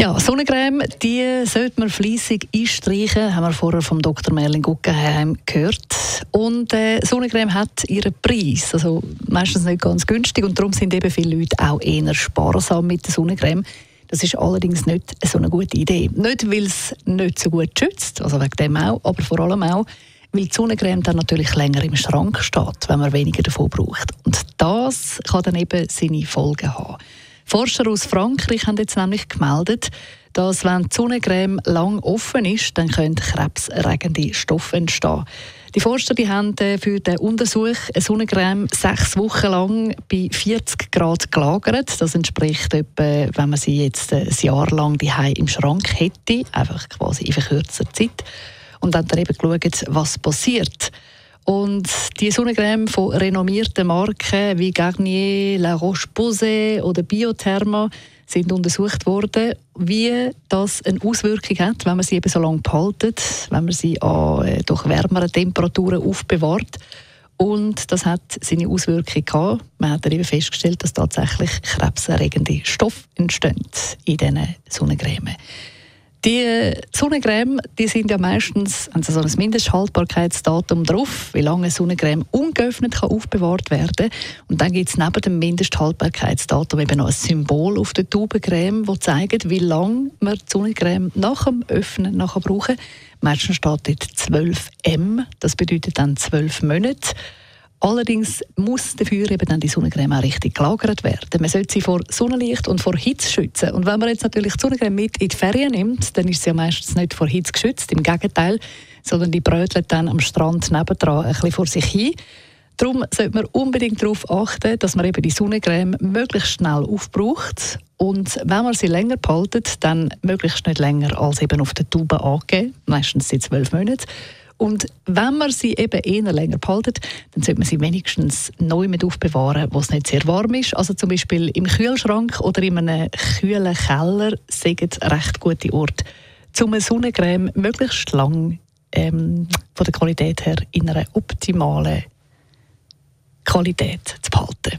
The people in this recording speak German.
ja, Sonnencreme, die sollte man fließig einstreichen, haben wir vorher vom Dr. Merlin Guggenheim gehört. Und äh, Sonnencreme hat ihren Preis, also meistens nicht ganz günstig und darum sind eben viele Leute auch eher sparsam mit der Sonnencreme. Das ist allerdings nicht so eine gute Idee. Nicht, weil es nicht so gut schützt, also wegen dem auch, aber vor allem auch, weil die Sonnencreme dann natürlich länger im Schrank steht, wenn man weniger davon braucht. Und das kann dann eben seine Folgen haben. Forscher aus Frankreich haben jetzt nämlich gemeldet, dass wenn die Sonnencreme lang offen ist, dann können krebserregende Stoffe entstehen. Die Forscher die haben äh, für den Untersuch eine Sonnencreme sechs Wochen lang bei 40 Grad gelagert. Das entspricht etwa, wenn man sie jetzt ein Jahr lang im Schrank hätte, einfach quasi in verkürzter Zeit. Und dann, dann eben geschaut, was passiert. Und die Sonnencreme von renommierten Marken wie Garnier, La Roche-Posay oder Biotherma sind untersucht worden, wie das eine Auswirkung hat, wenn man sie eben so lange behaltet, wenn man sie an äh, doch wärmeren Temperaturen aufbewahrt. Und das hat seine Auswirkungen gehabt. Man hat eben festgestellt, dass tatsächlich krebserregende Stoffe entstehen in diesen Sonnencremen. Die Sonnencreme, die sind ja meistens haben so ein Mindesthaltbarkeitsdatum drauf, wie lange eine Sonnencreme ungeöffnet kann aufbewahrt werden Und dann gibt es neben dem Mindesthaltbarkeitsdatum eben noch ein Symbol auf der Taubencreme, das zeigt, wie lange man die Sonnencreme nach dem Öffnen nachher brauchen. Meistens steht dort 12M, das bedeutet dann 12 Monate. Allerdings muss dafür eben dann die Sonnencreme auch richtig gelagert werden. Man sollte sie vor Sonnenlicht und vor Hitze schützen. Und wenn man jetzt natürlich die Sonnencreme mit in die Ferien nimmt, dann ist sie ja meistens nicht vor Hitze geschützt, im Gegenteil, sondern die brötelt dann am Strand nebendran ein bisschen vor sich hin. Darum sollte man unbedingt darauf achten, dass man eben die Sonnencreme möglichst schnell aufbraucht. Und wenn man sie länger behaltet, dann möglichst nicht länger als eben auf der Tube angeben, meistens sind zwölf Monate. Und wenn man sie eben eher länger behaltet, dann sollte man sie wenigstens neu mit aufbewahren, wo es nicht sehr warm ist. Also zum Beispiel im Kühlschrank oder in einem kühlen Keller sind recht gute Orte, um eine Sonnencreme möglichst lang ähm, von der Qualität her in einer optimalen Qualität zu behalten.